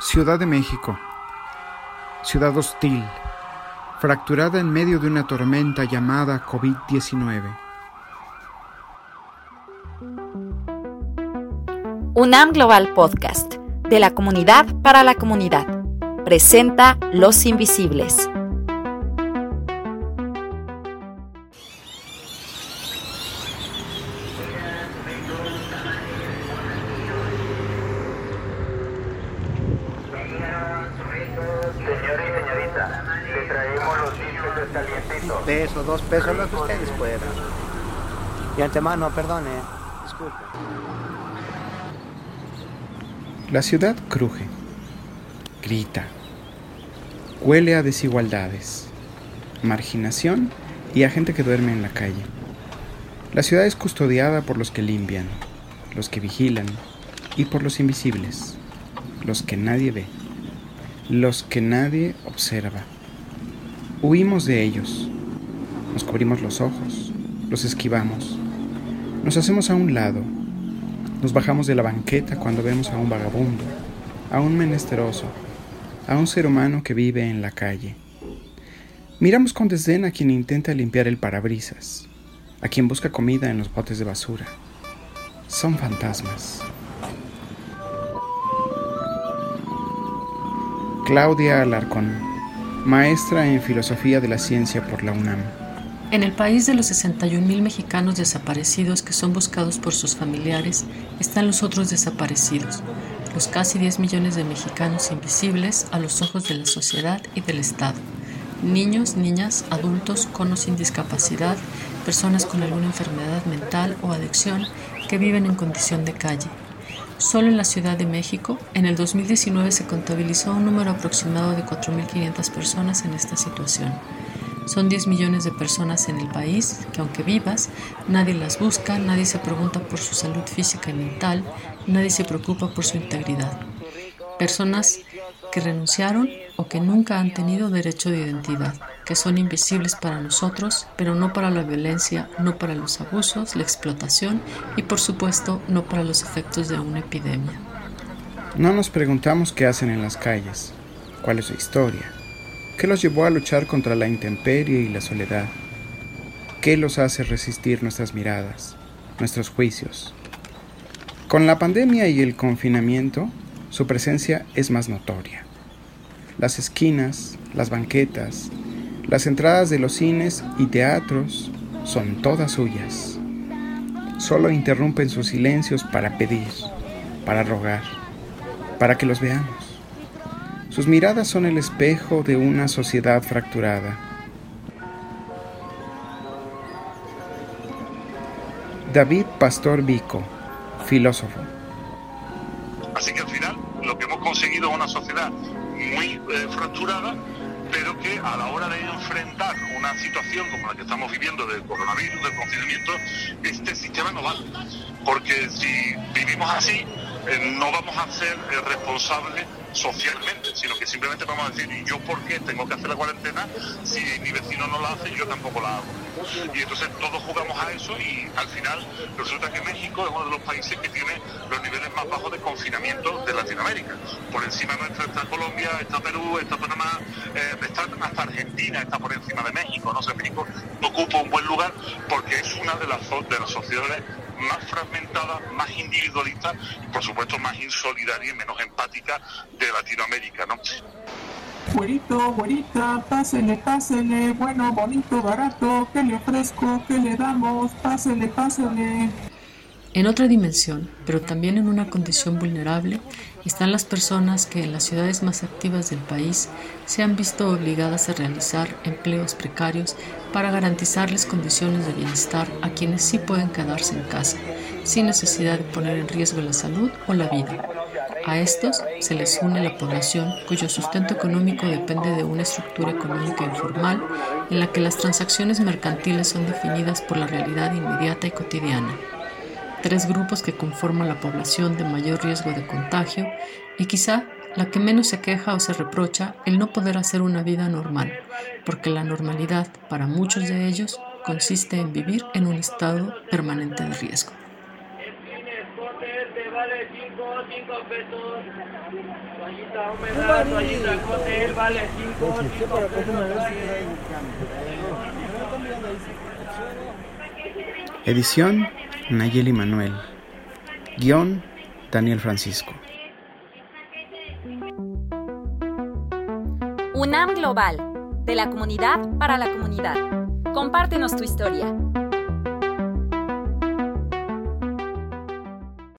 Ciudad de México. Ciudad hostil, fracturada en medio de una tormenta llamada COVID-19. UNAM Global Podcast, de la comunidad para la comunidad, presenta Los Invisibles. Pesos, dos pesos, lo que ustedes puedan. Y antemano, perdone, disculpe. La ciudad cruje, grita, huele a desigualdades, marginación y a gente que duerme en la calle. La ciudad es custodiada por los que limpian, los que vigilan y por los invisibles, los que nadie ve, los que nadie observa. Huimos de ellos, nos cubrimos los ojos, los esquivamos, nos hacemos a un lado, nos bajamos de la banqueta cuando vemos a un vagabundo, a un menesteroso, a un ser humano que vive en la calle. Miramos con desdén a quien intenta limpiar el parabrisas, a quien busca comida en los botes de basura. Son fantasmas. Claudia Alarcón, maestra en Filosofía de la Ciencia por la UNAM. En el país de los 61.000 mexicanos desaparecidos que son buscados por sus familiares, están los otros desaparecidos, los casi 10 millones de mexicanos invisibles a los ojos de la sociedad y del Estado. Niños, niñas, adultos con o sin discapacidad, personas con alguna enfermedad mental o adicción que viven en condición de calle. Solo en la Ciudad de México, en el 2019 se contabilizó un número aproximado de 4.500 personas en esta situación. Son 10 millones de personas en el país que aunque vivas, nadie las busca, nadie se pregunta por su salud física y mental, nadie se preocupa por su integridad. Personas que renunciaron o que nunca han tenido derecho de identidad, que son invisibles para nosotros, pero no para la violencia, no para los abusos, la explotación y por supuesto no para los efectos de una epidemia. No nos preguntamos qué hacen en las calles, cuál es su historia, ¿Qué los llevó a luchar contra la intemperie y la soledad? ¿Qué los hace resistir nuestras miradas, nuestros juicios? Con la pandemia y el confinamiento, su presencia es más notoria. Las esquinas, las banquetas, las entradas de los cines y teatros son todas suyas. Solo interrumpen sus silencios para pedir, para rogar, para que los veamos. Sus miradas son el espejo de una sociedad fracturada. David Pastor Vico, filósofo. Que al final lo que hemos conseguido es una sociedad muy eh, fracturada, pero que a la hora de enfrentar una situación como la que estamos viviendo del coronavirus, del confinamiento, este sistema no vale. Porque si vivimos así, eh, no vamos a ser eh, responsables socialmente, sino que simplemente vamos a decir, ¿y yo por qué tengo que hacer la cuarentena si mi vecino no la hace yo tampoco la hago? Y entonces todos jugamos a eso y al final resulta que México es uno de los países que tiene los niveles más bajos de confinamiento de Latinoamérica. Por encima nuestra está Colombia, está Perú, está Panamá, eh, está hasta Argentina, está por encima de México. No sé, México ocupa un buen lugar porque es una de las, de las sociedades más fragmentada, más individualista y por supuesto más insolidaria y menos empática de Latinoamérica, ¿no? Güerito, güerita, pásele, pásele, bueno, bonito, barato, ¿qué le ofrezco? ¿Qué le damos? Pásele, pásele. En otra dimensión, pero también en una condición vulnerable, están las personas que en las ciudades más activas del país se han visto obligadas a realizar empleos precarios para garantizarles condiciones de bienestar a quienes sí pueden quedarse en casa, sin necesidad de poner en riesgo la salud o la vida. A estos se les une la población cuyo sustento económico depende de una estructura económica informal en la que las transacciones mercantiles son definidas por la realidad inmediata y cotidiana tres grupos que conforman la población de mayor riesgo de contagio y quizá la que menos se queja o se reprocha el no poder hacer una vida normal, porque la normalidad para muchos de ellos consiste en vivir en un estado permanente de riesgo. 5 pesos. Toallita húmeda, toallita cóctel, vale 5, 5 pesos. Edición Nayeli Manuel. Guión Daniel Francisco. UNAM Global, de la comunidad para la comunidad. Compártenos tu historia.